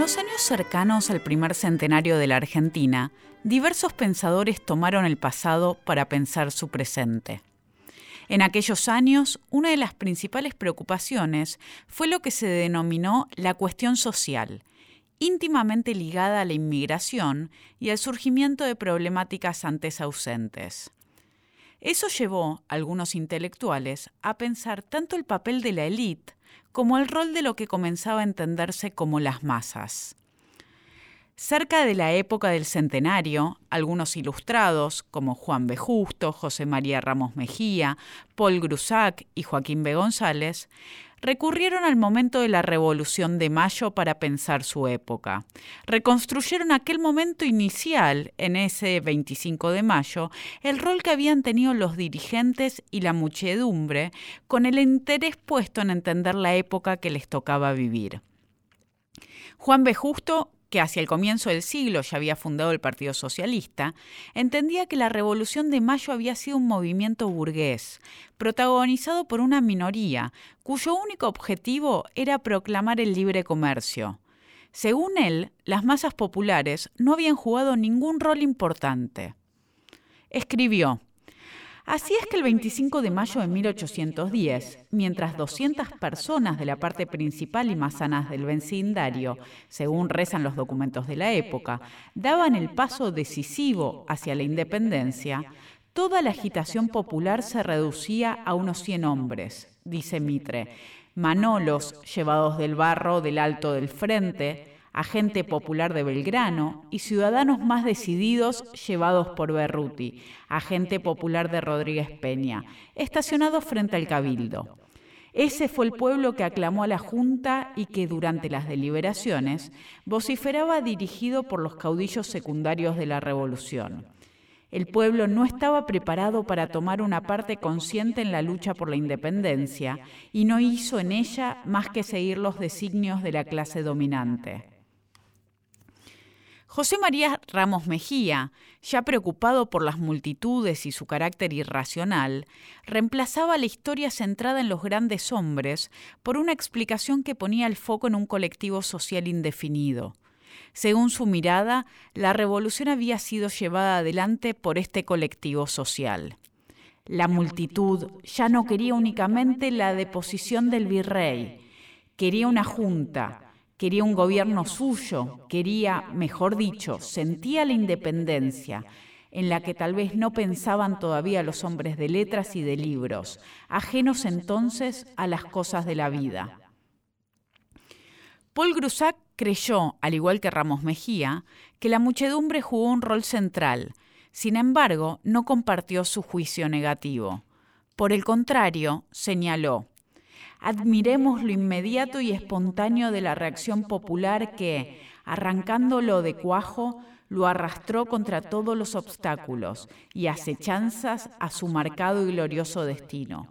los años cercanos al primer centenario de la Argentina, diversos pensadores tomaron el pasado para pensar su presente. En aquellos años, una de las principales preocupaciones fue lo que se denominó la cuestión social, íntimamente ligada a la inmigración y al surgimiento de problemáticas antes ausentes. Eso llevó a algunos intelectuales a pensar tanto el papel de la élite como el rol de lo que comenzaba a entenderse como las masas. Cerca de la época del centenario, algunos ilustrados, como Juan B. Justo, José María Ramos Mejía, Paul Grusac y Joaquín B. González, recurrieron al momento de la Revolución de Mayo para pensar su época. Reconstruyeron aquel momento inicial, en ese 25 de mayo, el rol que habían tenido los dirigentes y la muchedumbre, con el interés puesto en entender la época que les tocaba vivir. Juan B. Justo que hacia el comienzo del siglo ya había fundado el Partido Socialista, entendía que la Revolución de Mayo había sido un movimiento burgués, protagonizado por una minoría, cuyo único objetivo era proclamar el libre comercio. Según él, las masas populares no habían jugado ningún rol importante. Escribió, Así es que el 25 de mayo de 1810, mientras 200 personas de la parte principal y más sanas del vecindario, según rezan los documentos de la época, daban el paso decisivo hacia la independencia, toda la agitación popular se reducía a unos 100 hombres, dice Mitre, manolos llevados del barro del alto del frente, agente popular de Belgrano, y ciudadanos más decididos llevados por Berruti, agente popular de Rodríguez Peña, estacionados frente al Cabildo. Ese fue el pueblo que aclamó a la Junta y que durante las deliberaciones vociferaba dirigido por los caudillos secundarios de la Revolución. El pueblo no estaba preparado para tomar una parte consciente en la lucha por la independencia y no hizo en ella más que seguir los designios de la clase dominante. José María Ramos Mejía, ya preocupado por las multitudes y su carácter irracional, reemplazaba la historia centrada en los grandes hombres por una explicación que ponía el foco en un colectivo social indefinido. Según su mirada, la revolución había sido llevada adelante por este colectivo social. La multitud ya no quería únicamente la deposición del virrey, quería una junta, quería un gobierno suyo, quería, mejor dicho, sentía la independencia, en la que tal vez no pensaban todavía los hombres de letras y de libros, ajenos entonces a las cosas de la vida. Paul Grusac creyó, al igual que Ramos Mejía, que la muchedumbre jugó un rol central, sin embargo, no compartió su juicio negativo. Por el contrario, señaló, admiremos lo inmediato y espontáneo de la reacción popular que, arrancándolo de cuajo, lo arrastró contra todos los obstáculos y acechanzas a su marcado y glorioso destino.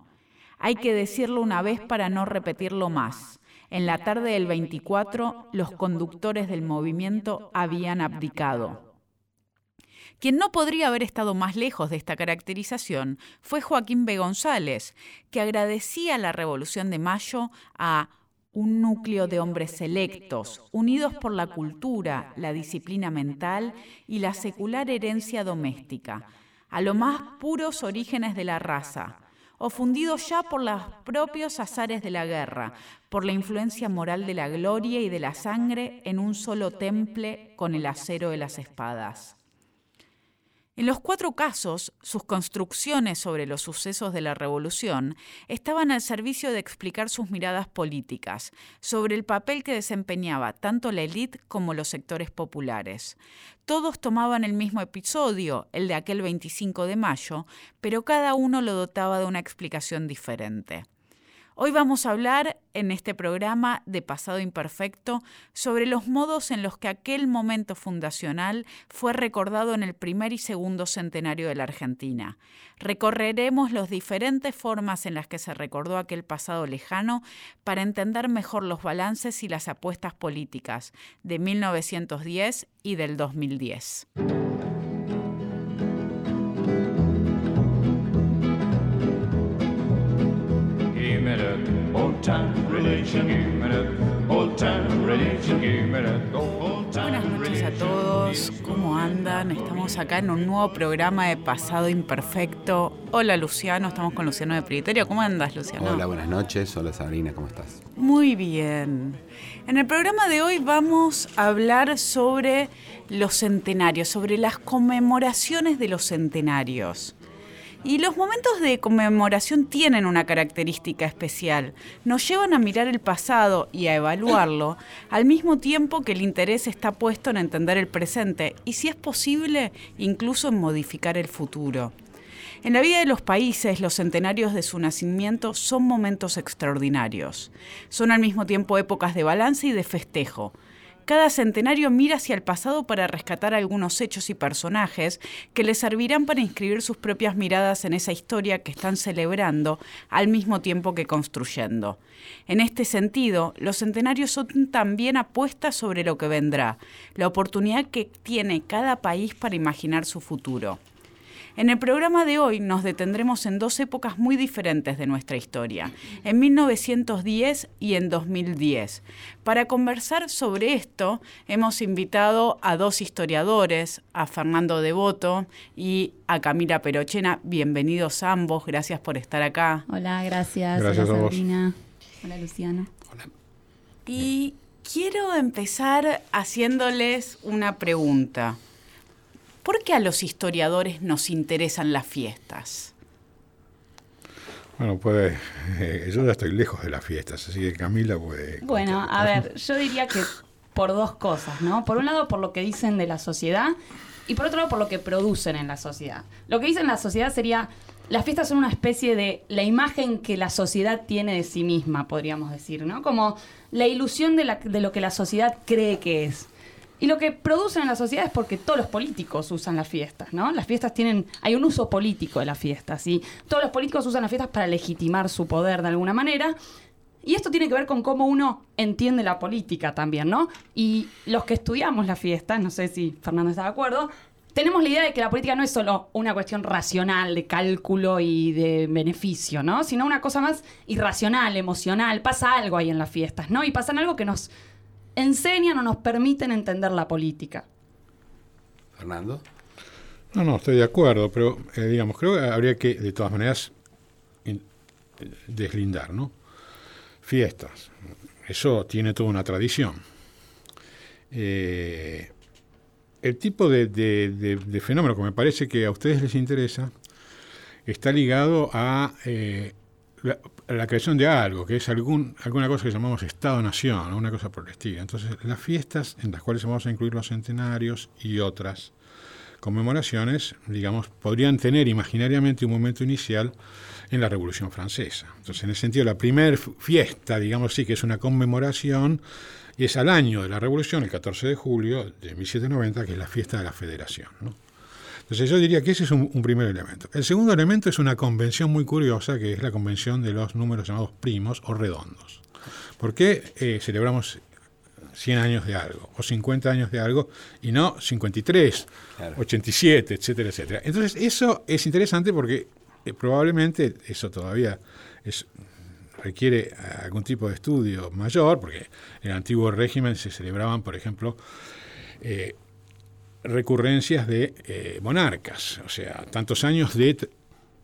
Hay que decirlo una vez para no repetirlo más. En la tarde del 24, los conductores del movimiento habían abdicado. Quien no podría haber estado más lejos de esta caracterización fue Joaquín B. González, que agradecía la Revolución de Mayo a un núcleo de hombres selectos, unidos por la cultura, la disciplina mental y la secular herencia doméstica, a los más puros orígenes de la raza, o fundidos ya por los propios azares de la guerra, por la influencia moral de la gloria y de la sangre en un solo temple con el acero de las espadas. En los cuatro casos, sus construcciones sobre los sucesos de la Revolución estaban al servicio de explicar sus miradas políticas sobre el papel que desempeñaba tanto la élite como los sectores populares. Todos tomaban el mismo episodio, el de aquel 25 de mayo, pero cada uno lo dotaba de una explicación diferente. Hoy vamos a hablar en este programa de Pasado Imperfecto sobre los modos en los que aquel momento fundacional fue recordado en el primer y segundo centenario de la Argentina. Recorreremos las diferentes formas en las que se recordó aquel pasado lejano para entender mejor los balances y las apuestas políticas de 1910 y del 2010. Me that old todos, ¿cómo andan? Estamos acá en un nuevo programa de Pasado Imperfecto. Hola Luciano, estamos con Luciano de Priterio. ¿Cómo andas, Luciano? Hola, buenas noches. Hola Sabrina, ¿cómo estás? Muy bien. En el programa de hoy vamos a hablar sobre los centenarios, sobre las conmemoraciones de los centenarios. Y los momentos de conmemoración tienen una característica especial. Nos llevan a mirar el pasado y a evaluarlo, al mismo tiempo que el interés está puesto en entender el presente y, si es posible, incluso en modificar el futuro. En la vida de los países, los centenarios de su nacimiento son momentos extraordinarios. Son al mismo tiempo épocas de balance y de festejo. Cada centenario mira hacia el pasado para rescatar algunos hechos y personajes que le servirán para inscribir sus propias miradas en esa historia que están celebrando al mismo tiempo que construyendo. En este sentido, los centenarios son también apuestas sobre lo que vendrá, la oportunidad que tiene cada país para imaginar su futuro. En el programa de hoy nos detendremos en dos épocas muy diferentes de nuestra historia, en 1910 y en 2010. Para conversar sobre esto, hemos invitado a dos historiadores, a Fernando Devoto y a Camila Perochena. Bienvenidos ambos, gracias por estar acá. Hola, gracias. Gracias Hola, a vos. Sabrina. Hola, Luciano. Hola. Y quiero empezar haciéndoles una pregunta. ¿Por qué a los historiadores nos interesan las fiestas? Bueno, eh, yo ya estoy lejos de las fiestas, así que Camila puede. Bueno, a ver, yo diría que por dos cosas, ¿no? Por un lado, por lo que dicen de la sociedad y por otro lado, por lo que producen en la sociedad. Lo que dicen la sociedad sería, las fiestas son una especie de la imagen que la sociedad tiene de sí misma, podríamos decir, ¿no? Como la ilusión de, la- de lo que la sociedad cree que es. Y lo que producen en la sociedad es porque todos los políticos usan las fiestas, ¿no? Las fiestas tienen, hay un uso político de las fiestas, y todos los políticos usan las fiestas para legitimar su poder de alguna manera. Y esto tiene que ver con cómo uno entiende la política también, ¿no? Y los que estudiamos las fiestas, no sé si Fernando está de acuerdo, tenemos la idea de que la política no es solo una cuestión racional de cálculo y de beneficio, ¿no? Sino una cosa más irracional, emocional. Pasa algo ahí en las fiestas, ¿no? Y pasan algo que nos enseñan o nos permiten entender la política. Fernando. No, no, estoy de acuerdo, pero eh, digamos, creo que habría que, de todas maneras, in- deslindar, ¿no? Fiestas. Eso tiene toda una tradición. Eh, el tipo de, de- de- de fenómeno que me parece que a ustedes les interesa está ligado a eh, la, la creación de algo, que es algún, alguna cosa que llamamos Estado-Nación, una cosa por el estilo. Entonces, las fiestas, en las cuales vamos a incluir los centenarios y otras conmemoraciones, digamos, podrían tener imaginariamente un momento inicial en la Revolución Francesa. Entonces, en ese sentido, la primera fiesta, digamos sí, que es una conmemoración, y es al año de la Revolución, el 14 de julio de 1790, que es la fiesta de la Federación. Entonces yo diría que ese es un, un primer elemento. El segundo elemento es una convención muy curiosa, que es la convención de los números llamados primos o redondos. ¿Por qué eh, celebramos 100 años de algo o 50 años de algo y no 53, Claro. 87, etcétera, etcétera? Entonces eso es interesante porque eh, probablemente eso todavía es, requiere algún tipo de estudio mayor, porque en el antiguo régimen se celebraban, por ejemplo, eh, recurrencias de eh, monarcas, o sea, tantos años de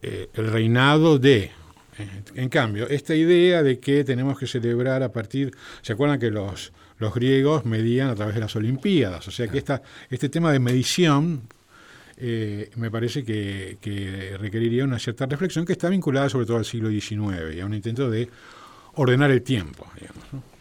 eh, el reinado de. eh, En cambio, esta idea de que tenemos que celebrar a partir, ¿se acuerdan que los, los griegos medían a través de las Olimpiadas? O sea que esta, este tema de medición me parece que, que requeriría una cierta reflexión que está vinculada sobre todo al siglo XIX y a un intento de ordenar el tiempo, digamos. ¿no?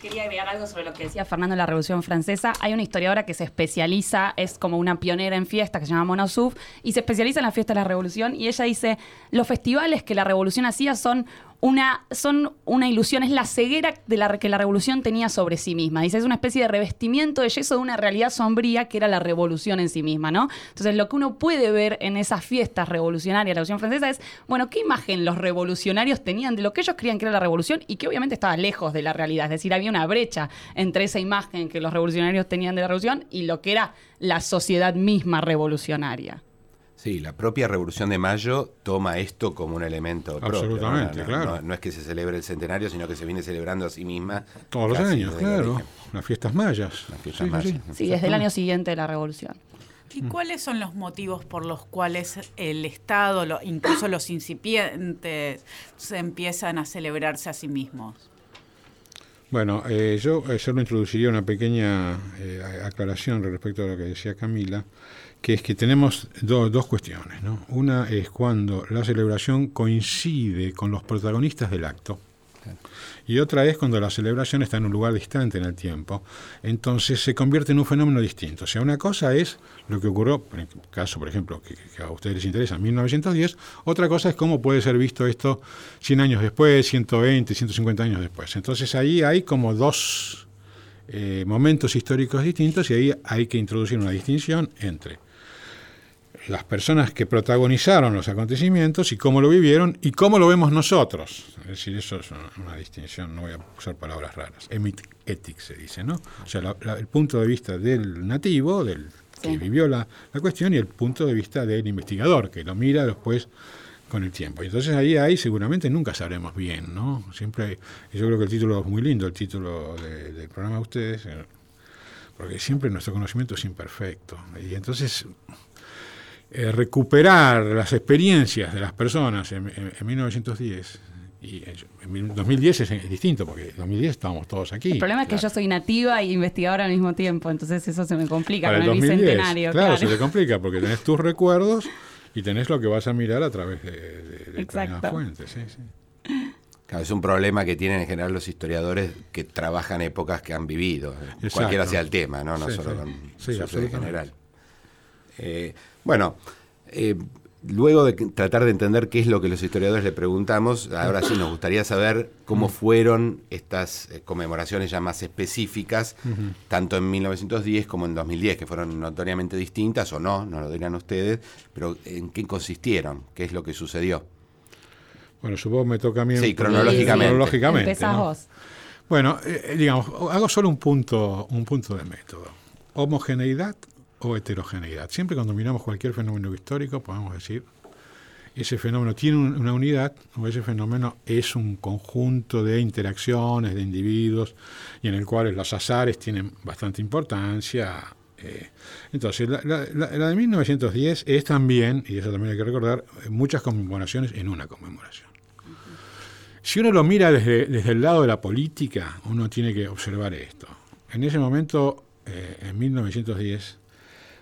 Quería agregar algo sobre lo que decía Fernando de la Revolución Francesa. Hay una historiadora que se especializa, es como una pionera en fiestas que se llama Mona Souf, y se especializa en la fiesta de la Revolución. Y ella dice: los festivales que la Revolución hacía son una, son una ilusión, es la ceguera de la que la Revolución tenía sobre sí misma. Dice: es una especie de revestimiento de yeso de una realidad sombría que era la Revolución en sí misma, ¿no? Entonces, lo que uno puede ver en esas fiestas revolucionarias de la Revolución Francesa es, bueno, ¿qué imagen los revolucionarios tenían de lo que ellos creían que era la revolución y que obviamente estaba lejos de la realidad? Es decir, había una brecha entre esa imagen que los revolucionarios tenían de la revolución y lo que era la sociedad misma revolucionaria. Sí, la propia Revolución de Mayo toma esto como un elemento propio. Absolutamente, ¿no? No, claro. No, no es que se celebre el centenario, sino que se viene celebrando a sí misma. Todos los años, claro. Las fiestas mayas. Las fiestas Sí, sí, mayas. sí. Sí, desde el año siguiente de la revolución. ¿Y cuáles son los motivos por los cuales el Estado, lo- incluso los incipientes, se empiezan a celebrarse a sí mismos? Bueno, eh, yo eh, solo introduciría una pequeña eh, aclaración respecto a lo que decía Camila, que es que tenemos do- dos cuestiones. ¿no? Una es cuando la celebración coincide con los protagonistas del acto. Y otra es cuando la celebración está en un lugar distante en el tiempo, entonces se convierte en un fenómeno distinto. O sea, una cosa es lo que ocurrió, en el caso, por ejemplo, que, que a ustedes les interesa, en 1910, otra cosa es cómo puede ser visto esto 100 años después, 120, 150 años después. Entonces ahí hay como dos eh, momentos históricos distintos y ahí hay que introducir una distinción entre las personas que protagonizaron los acontecimientos y cómo lo vivieron y cómo lo vemos nosotros. Es decir, eso es una, distinción, no voy a usar palabras raras. Emit ethics se dice, ¿no? O sea, la- la- el punto de vista del nativo, del que Sí. vivió la, la cuestión, y el punto de vista del investigador, que lo mira después con el tiempo. Y entonces ahí, ahí seguramente nunca sabremos bien, ¿no? Siempre, hay- yo creo que el título es muy lindo, el título de- del programa de ustedes, eh, porque siempre nuestro conocimiento es imperfecto. Y entonces eh, recuperar las experiencias de las personas en, en- en 1910 y en, en mil- 2010 es, distinto porque en 2010 estábamos todos aquí. El problema es que yo soy nativa y investigadora al mismo tiempo, entonces eso se me complica Para con el el 2010, bicentenario. claro, Claro, se te complica porque tenés tus recuerdos y tenés lo que vas a mirar a través de, de, de fuentes. sí, sí. Claro, es un problema que tienen en general los historiadores que trabajan épocas que han vivido, eh, Exacto. cualquiera sea el tema, no, no Sí, solo sí. con Sí, absolutamente. general. Eh, bueno, eh, luego de tratar de entender qué es lo que los historiadores le preguntamos, ahora sí nos gustaría saber cómo fueron estas eh, conmemoraciones ya más específicas, tanto en 1910 como en 2010, que fueron notoriamente distintas o no, no lo dirán ustedes, pero en qué consistieron, qué es lo que sucedió. Bueno, supongo que me toca a mí. Sí, cronológicamente. cronológicamente, Empezás ¿no? vos. Bueno, eh, digamos, hago solo un punto, un punto de método. Homogeneidad o heterogeneidad. Siempre cuando miramos cualquier fenómeno histórico podemos decir, ese fenómeno tiene un- una unidad o ese fenómeno es un conjunto de interacciones de individuos y en el cual los azares tienen bastante importancia. eh. Entonces, la, la- la- de 1910 es también, y eso también hay que recordar, muchas conmemoraciones en una conmemoración. Si uno lo mira desde, desde el lado de la política, uno tiene que observar esto. En ese momento, eh, en 1910,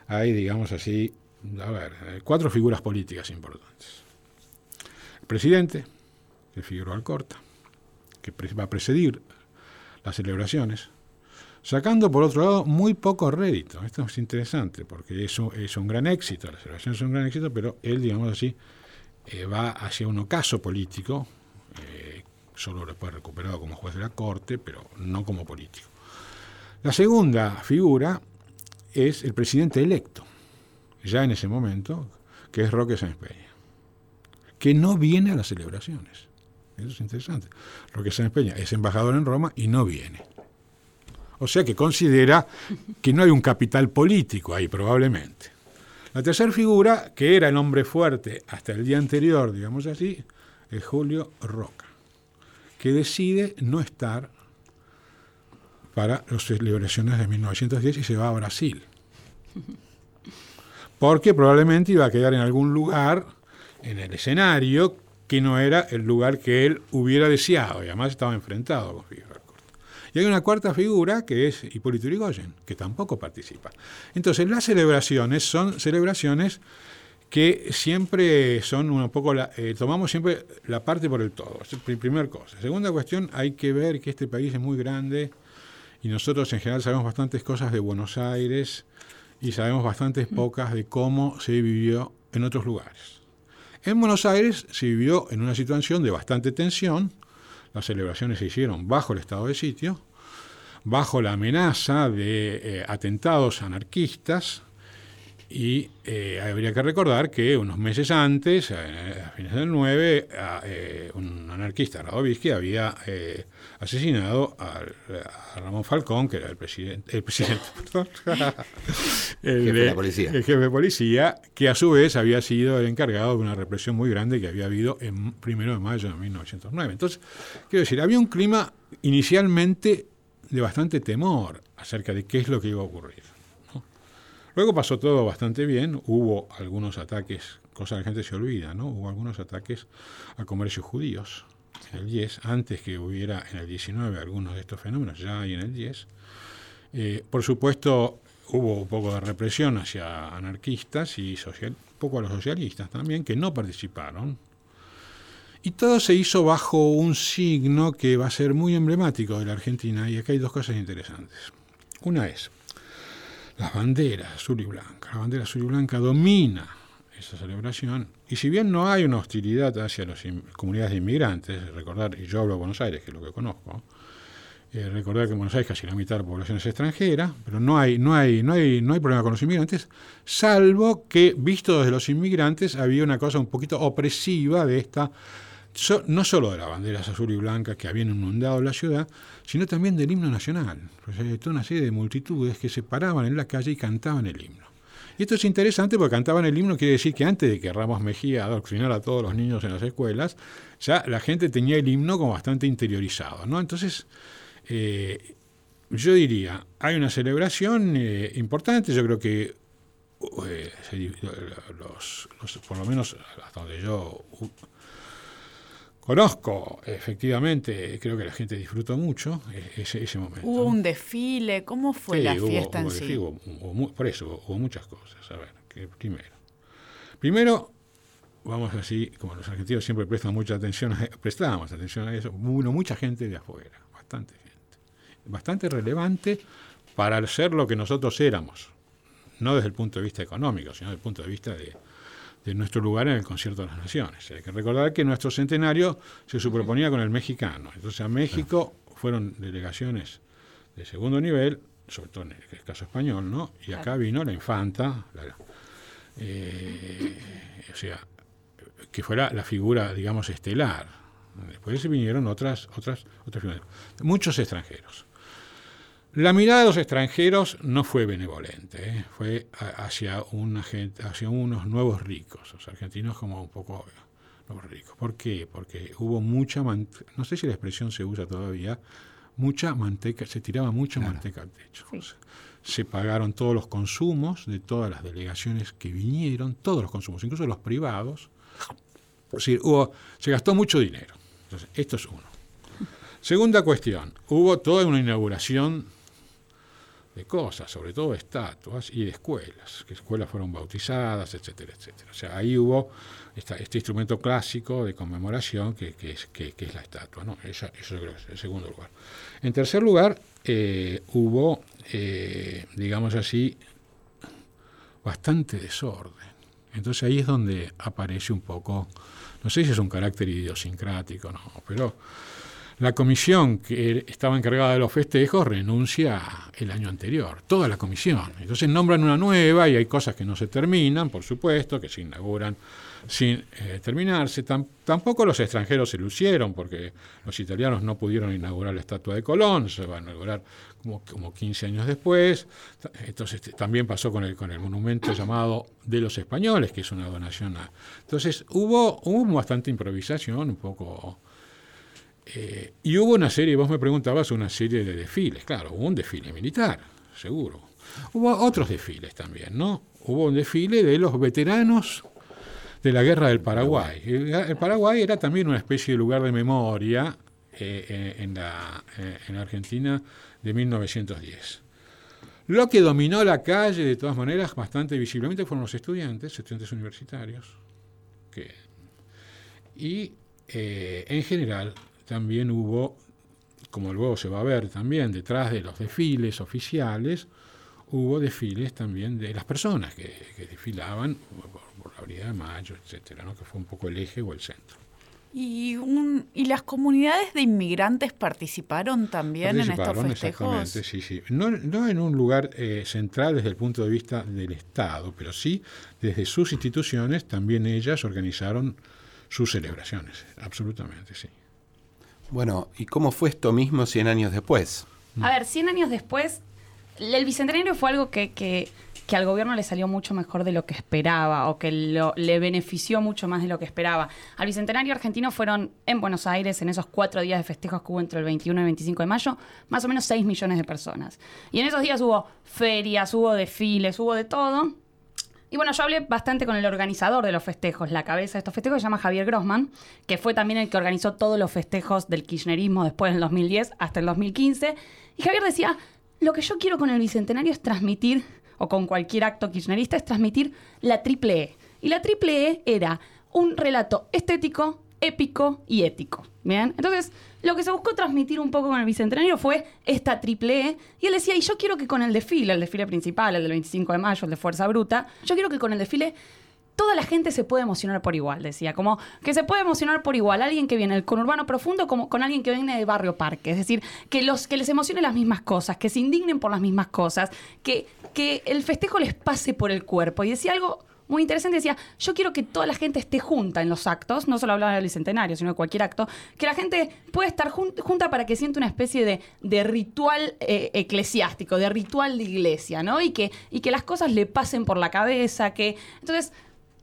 hay, digamos así, a ver, cuatro figuras políticas importantes. El presidente, el Figueroa Alcorta, que va a presidir las celebraciones, sacando por otro lado muy poco rédito. Esto es interesante porque eso es un gran éxito, las celebraciones son un gran éxito, pero él, digamos así, eh, va hacia un ocaso político, eh, solo después recuperado como juez de la corte, pero no como político. La segunda figura es el presidente electo, ya en ese momento, que es Roque Sáenz Peña, que no viene a las celebraciones. Eso es interesante. Roque Sáenz Peña es embajador en Roma y no viene. O sea que considera que no hay un capital político ahí, probablemente. La tercera figura, que era el hombre fuerte hasta el día anterior, digamos así, es Julio Roca, que decide no estar para las celebraciones de 1910 y se va a Brasil. Porque probablemente iba a quedar en algún lugar, en el escenario, que no era el lugar que él hubiera deseado, y además estaba enfrentado con Figueroa. Y hay una cuarta figura que es Hipólito Yrigoyen, que tampoco participa. Entonces, las celebraciones son celebraciones que siempre son un poco, la, eh, tomamos siempre la parte por el todo. Es la primera cosa. Segunda cuestión, hay que ver que este país es muy grande y nosotros en general sabemos bastantes cosas de Buenos Aires y sabemos bastantes pocas de cómo se vivió en otros lugares. En Buenos Aires se vivió en una situación de bastante tensión, las celebraciones se hicieron bajo el estado de sitio, bajo la amenaza de eh, atentados anarquistas Y eh, habría que recordar que unos meses antes, a fines del 9, eh, un anarquista, Radovisky, había eh, asesinado a, Ramón Falcón, que era el presidente, el presidente, el, jefe de la policía. el jefe de policía, que a su vez había sido el encargado de una represión muy grande que había habido en primero de mayo de 1909. Entonces, quiero decir, había un clima inicialmente de bastante temor acerca de qué es lo que iba a ocurrir. Luego pasó todo bastante bien, hubo algunos ataques, cosa que la gente se olvida, ¿no? Hubo algunos ataques a comercios judíos en el 10, antes que hubiera en el 19 algunos de estos fenómenos, ya hay en el 10. Eh, por supuesto, hubo un poco de represión hacia anarquistas y un poco a los socialistas también, que no participaron. Y todo se hizo bajo un signo que va a ser muy emblemático de la Argentina, y acá hay dos cosas interesantes. Una es, las banderas azul y blanca. La bandera azul y blanca domina esa celebración. Y si bien no hay una hostilidad hacia las comunidades de inmigrantes, recordar, y yo hablo de Buenos Aires, que es lo que conozco, eh, recordar que en Buenos Aires casi la mitad de la población es extranjera, pero no hay, no, hay, no, hay, no hay problema con los inmigrantes, salvo que, visto desde los inmigrantes, había una cosa un poquito opresiva de esta no solo de las banderas azul y blanca que habían inundado la ciudad, sino también del himno nacional. Pues toda una serie de multitudes que se paraban en la calle y cantaban el himno. Y esto es interesante porque cantaban el himno, quiere decir que antes de que Ramos Mejía adoctrinara a todos los niños en las escuelas, ya la gente tenía el himno como bastante interiorizado. ¿no? Entonces, eh, yo diría, hay una celebración eh, importante, yo creo que eh, los, por lo menos hasta donde yo Conozco, efectivamente, creo que la gente disfrutó mucho e-, ese, ese momento. ¿Hubo un desfile? ¿Cómo fue la fiesta en sí? por eso, hubo muchas cosas. A ver, que primero. Primero, vamos así, como los argentinos siempre prestan mucha atención, a, prestábamos atención a eso, hubo mucha gente de afuera, bastante gente. Bastante relevante para ser lo que nosotros éramos. No desde el punto de vista económico, sino desde el punto de vista de, de nuestro lugar en el concierto de las naciones. Hay que recordar que nuestro centenario se superponía con el mexicano. Entonces a México fueron delegaciones de segundo nivel, sobre todo en el caso español, ¿no? Y acá vino la infanta, eh, o sea, que fuera la figura, digamos, estelar. Después vinieron otras, otras, otras figuras. Muchos extranjeros. La mirada de los extranjeros no fue benevolente, ¿eh? fue hacia, una gente, hacia unos nuevos ricos, los argentinos como un poco nuevos ricos. ¿Por qué? Porque hubo mucha, no sé si la expresión se usa todavía, mucha manteca, se tiraba mucha manteca al techo. Se pagaron todos los consumos de todas las delegaciones que vinieron, todos los consumos, incluso los privados. Es decir, hubo, se gastó mucho dinero. Entonces, esto es uno. Segunda cuestión, hubo toda una inauguración de cosas, sobre todo de estatuas y de escuelas, que escuelas fueron bautizadas, etcétera, etcétera. O sea, ahí hubo este instrumento clásico de conmemoración que, es, la estatua, ¿no? Eso, es el segundo lugar. En tercer lugar, eh, hubo, eh, digamos así, bastante desorden. Entonces ahí es donde aparece un poco, no sé si es un carácter idiosincrático, no, pero la comisión que estaba encargada de los festejos renuncia el año anterior, toda la comisión. Entonces nombran una nueva y hay cosas que no se terminan, por supuesto, que se inauguran sin eh, terminarse. tampoco los extranjeros se lucieron, porque los italianos no pudieron inaugurar la estatua de Colón, se va a inaugurar como, como 15 años después. Entonces también pasó con el, con el monumento llamado de los españoles, que es una donación. Entonces hubo, hubo bastante improvisación, un poco eh, y hubo una serie, vos me preguntabas, una serie de desfiles, claro, hubo un desfile militar, seguro. Hubo otros desfiles también, ¿no? Hubo un desfile de los veteranos de la guerra del Paraguay. El, Paraguay era también una especie de lugar de memoria eh, en, la, eh, en Argentina de 1910. Lo que dominó la calle, de todas maneras, bastante visiblemente, fueron los estudiantes, estudiantes universitarios, y en general también hubo, como luego se va a ver también, detrás de los desfiles oficiales, hubo desfiles también de las personas que, desfilaban por, la Avenida de Mayo, etcétera, ¿no? que fue un poco el eje o el centro. ¿Y, un, ¿Y las comunidades de inmigrantes participaron también en estos festejos? Exactamente, sí, sí. No, no en un lugar eh, central desde el punto de vista del Estado, pero sí desde sus instituciones, también ellas organizaron sus celebraciones, absolutamente, sí. Bueno, ¿y cómo fue esto mismo 100 años después? A ver, 100 años después, el Bicentenario fue algo que, que que al gobierno le salió mucho mejor de lo que esperaba o que le benefició mucho más de lo que esperaba. Al Bicentenario argentino fueron en Buenos Aires, en esos cuatro días de festejos que hubo entre el 21 y el 25 de mayo, más o menos 6 millones de personas. Y en esos días hubo ferias, hubo desfiles, hubo de todo. Y bueno, yo hablé bastante con el organizador de los festejos, la cabeza de estos festejos se llama Javier Grossman, que fue también el que organizó todos los festejos del kirchnerismo después del 2010 hasta el 2015. Y Javier decía, lo que yo quiero con el Bicentenario es transmitir o con cualquier acto kirchnerista es transmitir la triple E. Y la triple E era un relato estético, épico y ético. ¿Bien? Entonces, lo que se buscó transmitir un poco con el Bicentenario fue esta triple E. Y él decía, y yo quiero que con el desfile, el desfile principal, el del 25 de mayo, el de Fuerza Bruta, yo quiero que con el desfile toda la gente se puede emocionar por igual, decía. Como que se puede emocionar por igual alguien que viene del conurbano profundo como con alguien que viene de barrio parque. Es decir, que, los, que les emocione las mismas cosas, que se indignen por las mismas cosas, que, que el festejo les pase por el cuerpo. Y decía algo muy interesante. Decía, yo quiero que toda la gente esté junta en los actos, no solo hablaba del bicentenario, sino de cualquier acto, que la gente pueda estar junta para que sienta una especie de, de ritual eh, eclesiástico, de ritual de iglesia, ¿no? Y que, y que las cosas le pasen por la cabeza, que... Entonces,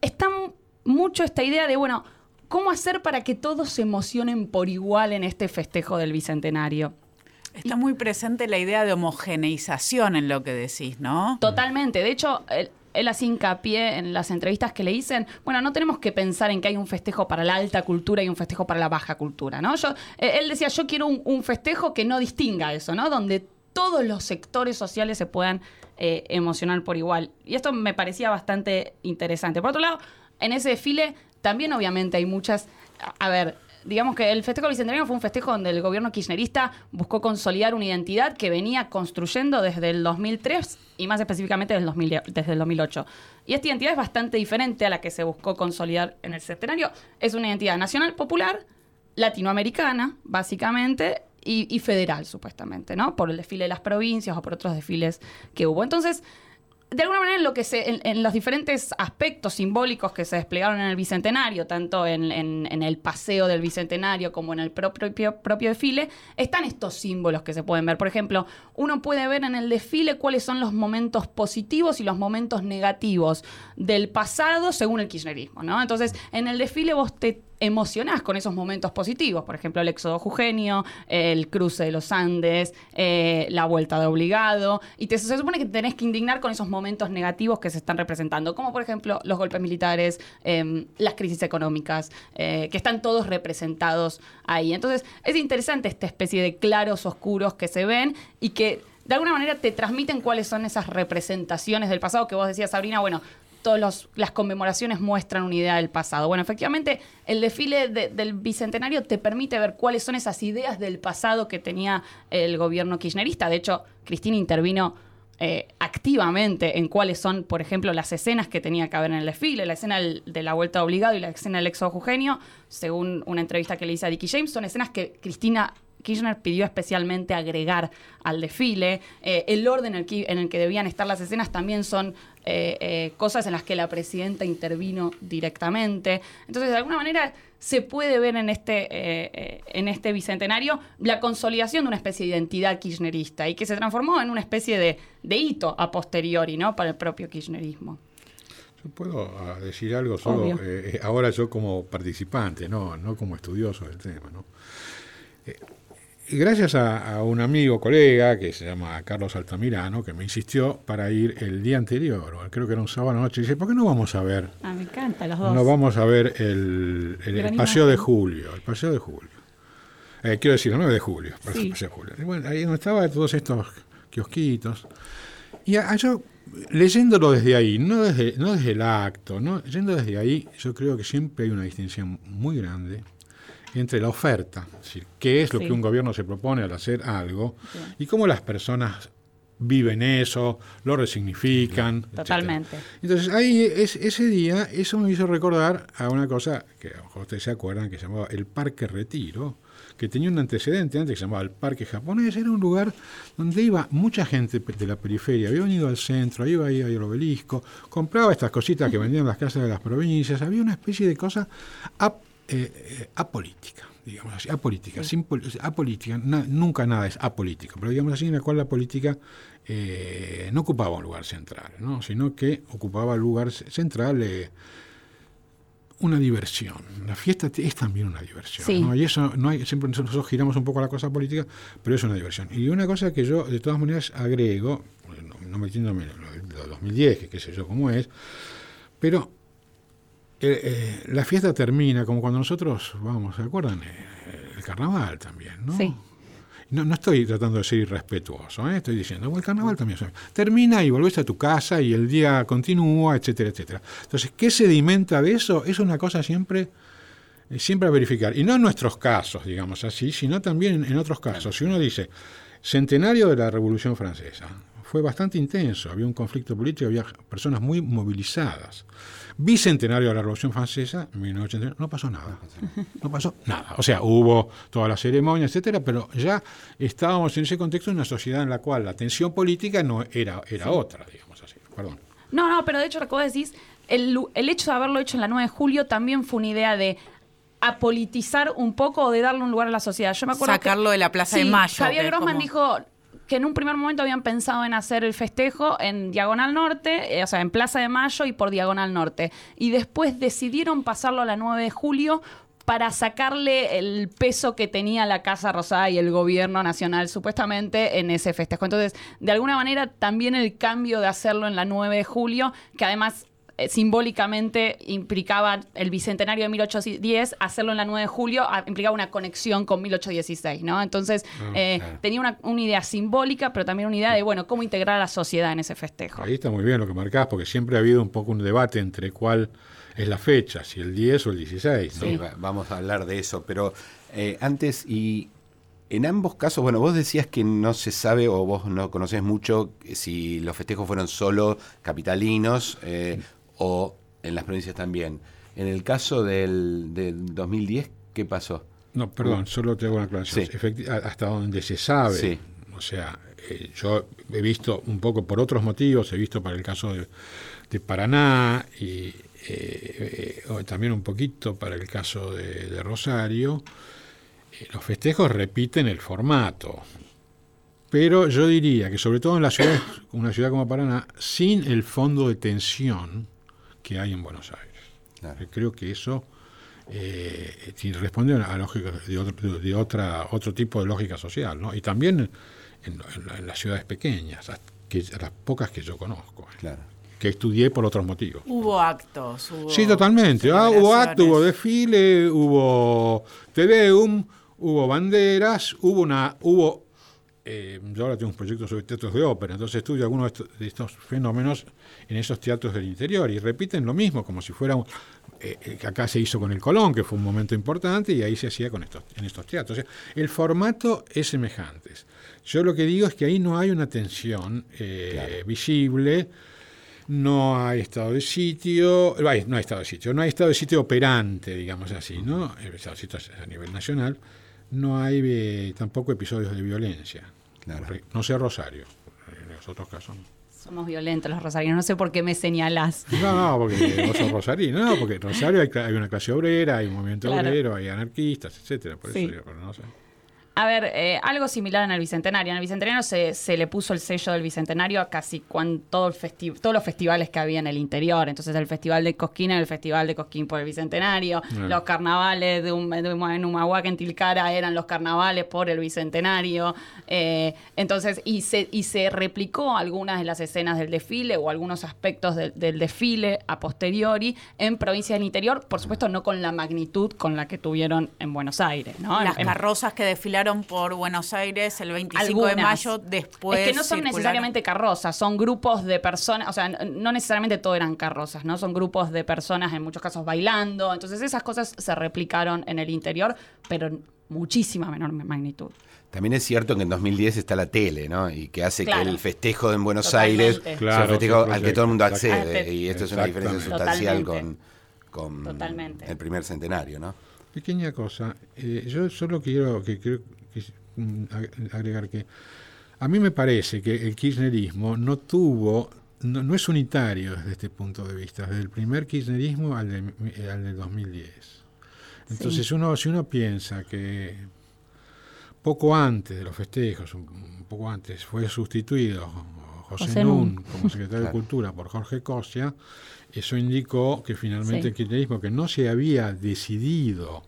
está mucho esta idea de, bueno, ¿cómo hacer para que todos se emocionen por igual en este festejo del Bicentenario? Está muy presente la idea de homogeneización en lo que decís, ¿no? Totalmente. De hecho, él, hacía hincapié en las entrevistas que le dicen, bueno, no tenemos que pensar en que hay un festejo para la alta cultura y un festejo para la baja cultura, ¿no? Yo, eh, él decía, yo quiero un, festejo que no distinga eso, ¿no? Donde todos los sectores sociales se puedan eh, emocionar por igual. Y esto me parecía bastante interesante. Por otro lado, en ese desfile también obviamente hay muchas... A ver, digamos que el festejo bicentenario fue un festejo donde el gobierno kirchnerista buscó consolidar una identidad que venía construyendo desde el 2003 y más específicamente desde el, 2000, desde el 2008. Y esta identidad es bastante diferente a la que se buscó consolidar en el centenario. Es una identidad nacional popular, latinoamericana, básicamente, y, federal, supuestamente, ¿no? Por el desfile de las provincias o por otros desfiles que hubo. Entonces, de alguna manera en lo que se, en, los diferentes aspectos simbólicos que se desplegaron en el bicentenario, tanto en, el paseo del bicentenario como en el propio, propio desfile, están estos símbolos que se pueden ver. Por ejemplo, uno puede ver en el desfile cuáles son los momentos positivos y los momentos negativos del pasado según el kirchnerismo, ¿no? Entonces, en el desfile vos te emocionás con esos momentos positivos, por ejemplo, el éxodo jugenio, el cruce de los Andes, eh, la vuelta de obligado, y te, se supone que tenés que indignar con esos momentos negativos que se están representando, como por ejemplo los golpes militares, em, las crisis económicas, eh, que están todos representados ahí. Entonces, es interesante esta especie de claros oscuros que se ven y que de alguna manera te transmiten cuáles son esas representaciones del pasado que vos decías, Sabrina, bueno, todas las conmemoraciones muestran una idea del pasado. Bueno, efectivamente, el desfile del Bicentenario te permite ver cuáles son esas ideas del pasado que tenía el gobierno kirchnerista. De hecho, Cristina intervino eh, activamente en cuáles son, por ejemplo, las escenas que tenía que haber en el desfile, la escena de la vuelta obligado y la escena del éxodo jugenio, según una entrevista que le hice a Dicky James, son escenas que Cristina Kirchner pidió especialmente agregar al desfile. Eh, el orden en el, que, debían estar las escenas también son eh, eh, cosas en las que la presidenta intervino directamente. Entonces, de alguna manera, se puede ver en este, en este bicentenario la consolidación de una especie de identidad kirchnerista y que se transformó en una especie de, hito a posteriori ¿no? para el propio kirchnerismo. Yo puedo ah, decir algo solo, ahora yo como participante, no, no como estudioso del tema. ¿no? Gracias a, un amigo, colega, que se llama Carlos Altamirano, que me insistió para ir el día anterior, creo que era un sábado noche, y dice, ¿por qué no vamos a ver? Ah, me encanta, los dos. No vamos a ver el, el, Paseo de Julio, el Paseo de Julio. Eh, quiero decir, el 9 de julio, sí. Paseo de Julio. Y bueno, ahí donde estaba todos estos kiosquitos. Y yo, leyéndolo desde ahí, no desde, no desde el acto, ¿no? leyendo desde ahí, yo creo que siempre hay una distinción muy grande entre la oferta, es decir, qué es lo que un gobierno se propone al hacer algo, y cómo las personas viven eso, lo resignifican. Totalmente. etcétera. Entonces, ahí es, ese día, eso me hizo recordar a una cosa que a lo mejor ustedes se acuerdan, que se llamaba el Parque Retiro, que tenía un antecedente antes que se llamaba el Parque Japonés. Era un lugar donde iba mucha gente de la periferia, había venido al centro, iba ahí al obelisco, compraba estas cositas que vendían en las casas de las provincias, había una especie de cosa eh, eh, apolítica digamos así, apolítica, sin pol- apolítica, na- nunca nada es apolítico, pero digamos así, en la cual la política eh, no ocupaba un lugar central, ¿no? sino que ocupaba lugar central eh, una diversión. La fiesta es también una diversión, Sí. ¿no? y eso no hay, siempre nosotros giramos un poco a la cosa política, pero es una diversión. Y una cosa que yo de todas maneras agrego, no, no metiéndome en lo de 2010, que qué sé yo cómo es, pero eh, eh, la fiesta termina como cuando nosotros, vamos, ¿se acuerdan? Eh, el carnaval también, ¿no? Sí. No, no estoy tratando de ser irrespetuoso, ¿eh? estoy diciendo, "Bueno, el carnaval también termina y volvés a tu casa y el día continúa, etcétera, etcétera. Entonces, ¿qué sedimenta de eso? Es una cosa siempre, eh, siempre a verificar. Y no en nuestros casos, digamos así, sino también en otros casos. Si uno dice, centenario de la Revolución Francesa, fue bastante intenso, había un conflicto político, había personas muy movilizadas. Bicentenario de la Revolución Francesa, 1989, no pasó nada. No pasó nada. O sea, hubo toda la ceremonia, etcétera, pero ya estábamos en ese contexto de una sociedad en la cual la tensión política no era, era otra, digamos así. Perdón. No, no, pero de hecho, lo que vos decís, el, el hecho de haberlo hecho en la 9 de julio también fue una idea de apolitizar un poco o de darle un lugar a la sociedad. Yo me acuerdo que- Sacarlo de la Plaza de Mayo, Javier Grossman como- dijo que en un primer momento habían pensado en hacer el festejo en Diagonal Norte, eh, o sea, en Plaza de Mayo y por Diagonal Norte. Y después decidieron pasarlo a la 9 de julio para sacarle el peso que tenía la Casa Rosada y el gobierno nacional supuestamente en ese festejo. Entonces, de alguna manera, también el cambio de hacerlo en la 9 de julio, que además eh, simbólicamente implicaba el bicentenario de 1810, hacerlo en la 9 de julio ah, implicaba una conexión con 1816, ¿no? Entonces, Ah, eh, claro. tenía una, una idea simbólica, pero también una idea de, bueno, cómo integrar a la sociedad en ese festejo. Ahí está muy bien lo que marcás, porque siempre ha habido un poco un debate entre cuál es la fecha, si el 10 o el 16. ¿no? Sí, va- vamos a hablar de eso, pero eh, antes y en ambos casos, bueno, vos decías que no se sabe o vos no conoces mucho si los festejos fueron solo capitalinos eh, o en las provincias también. En el caso del, del 2010, ¿qué pasó? No, perdón, solo te hago una aclaración. Sí. Efecti- a- hasta donde se sabe, Sí. o sea, eh, yo he visto un poco por otros motivos, he visto para el caso de, de Paraná y eh, eh, también un poquito para el caso de, de Rosario, eh, los festejos repiten el formato. Pero yo diría que sobre todo en la ciudad, una ciudad como Paraná, sin el fondo de tensión que hay en Buenos Aires. Claro. Eh, Creo que eso eh, sí responde a lógica de, otro, de otra, otro tipo de lógica social, ¿no? Y también en, en la- en las ciudades pequeñas, que, a las pocas que yo conozco, eh, Claro. que estudié por otros motivos. Hubo actos. Hubo Sí, totalmente. Ah, hubo acto, hubo desfile, hubo Tedeum, hubo banderas, hubo una, hubo eh, yo ahora tengo un proyecto sobre teatros de ópera, entonces estudio algunos de estos, de estos fenómenos en esos teatros del interior y repiten lo mismo, como si fuera un- eh, eh, acá se hizo con el Colón, que fue un momento importante, y ahí se hacía con estos, en estos teatros. O sea, el formato es semejante. Yo lo que digo es que ahí no hay una tensión eh, visible, no hay estado de sitio, no hay, no hay estado de sitio, no hay estado de sitio operante, digamos así, ¿no? El estado de sitio es a nivel nacional, no hay eh, tampoco episodios de violencia. Claro. No sé Rosario, en los otros casos. Somos violentos los rosarinos, no sé por qué me señalás. No, no, porque vos sos rosarino, no, porque en Rosario hay, una clase obrera, hay un movimiento Claro. obrero, hay anarquistas, etcétera, por eso pero no sé. A ver, eh, algo similar en el Bicentenario. En el Bicentenario se, se le puso el sello del Bicentenario a casi cuan- todo el festi- todos los festivales que había en el interior. Entonces el Festival de Cosquín era el Festival de Cosquín por el Bicentenario. Los carnavales de, un, de un- en Humahuaca, en Tilcara, eran los carnavales por el Bicentenario. Eh, entonces, y se, y se replicó algunas de las escenas del desfile o algunos aspectos del, del desfile a posteriori en provincias del interior. Por supuesto, no con la magnitud con la que tuvieron en Buenos Aires. ¿no? Las en- carrozas que desfilaron por Buenos Aires el 25 de Algunas. mayo después. es que no son circularon- necesariamente carrozas, son grupos de personas, o sea, no necesariamente todo eran carrozas, ¿no? Son grupos de personas, en muchos casos bailando. Entonces esas cosas se replicaron en el interior, pero muchísima menor magnitud. También es cierto que en 2010 está la tele, ¿no? Y que hace Claro. que el festejo en Buenos Totalmente. Aires sea Claro, un festejo al que todo el mundo accede. Y esto es una diferencia sustancial con, con Totalmente. el primer centenario, ¿no? Pequeña cosa, eh, yo solo quiero que, creo que, mm, ag- agregar que a mí me parece que el kirchnerismo no tuvo, no, no es unitario desde este punto de vista, desde el primer kirchnerismo al, de, eh, al del 2010. Entonces uno, si uno piensa que poco antes de los festejos, un poco antes, fue sustituido José, José Nun Nun. como secretario de. Cultura por Jorge Cosia, eso indicó que finalmente Sí. el kirchnerismo, que no se había decidido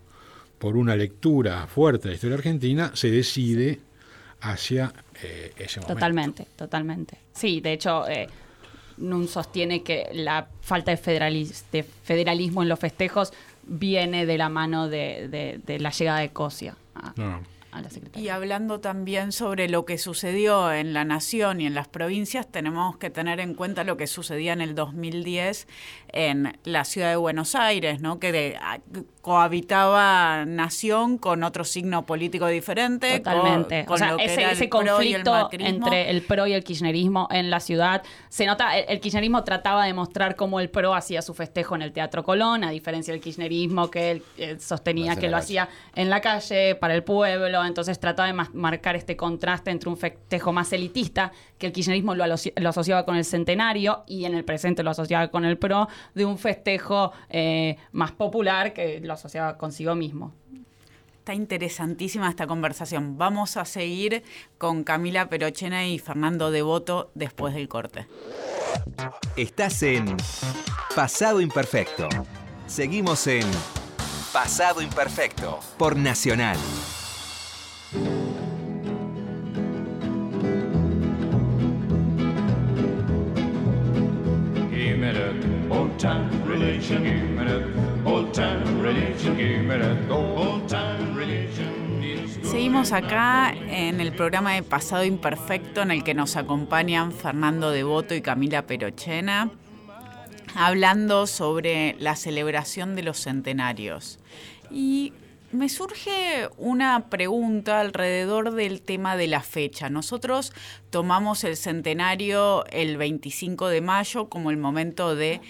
por una lectura fuerte de la historia argentina, se decide hacia eh, ese momento. Totalmente, totalmente. Sí, de hecho, eh, Nun sostiene que la falta de, federalis- de federalismo en los festejos viene de la mano de, de- de la llegada de Cosia a, No. Y hablando también sobre lo que sucedió en la nación y en las provincias, tenemos que tener en cuenta lo que sucedía en el 2010 en la ciudad de Buenos Aires, ¿no? que de- a- cohabitaba nación con otro signo político diferente. Totalmente. con o sea, lo que ese, era ese el pro y el conflicto entre el PRO y el kirchnerismo en la ciudad. Se nota, el, el kirchnerismo trataba de mostrar cómo el PRO hacía su festejo en el Teatro Colón, a diferencia del kirchnerismo que él eh, sostenía que lo hacía en la calle, para el pueblo. Entonces trataba de marcar este contraste entre un festejo más elitista, que el kirchnerismo lo, asociaba con el centenario y en el presente lo asociaba con el PRO, de un festejo eh, más popular que lo asociaba consigo mismo. Está interesantísima esta conversación. Vamos a seguir con Camila Perochena y Fernando Devoto después del corte. Estás en Pasado Imperfecto. Seguimos en Pasado Imperfecto por Nacional. Seguimos acá en el programa de Pasado Imperfecto en el que nos acompañan Fernando Devoto y Camila Perochena, hablando sobre la celebración de los centenarios. Y me surge una pregunta alrededor del tema de la fecha. Nosotros tomamos el centenario el 25 de mayo como el momento de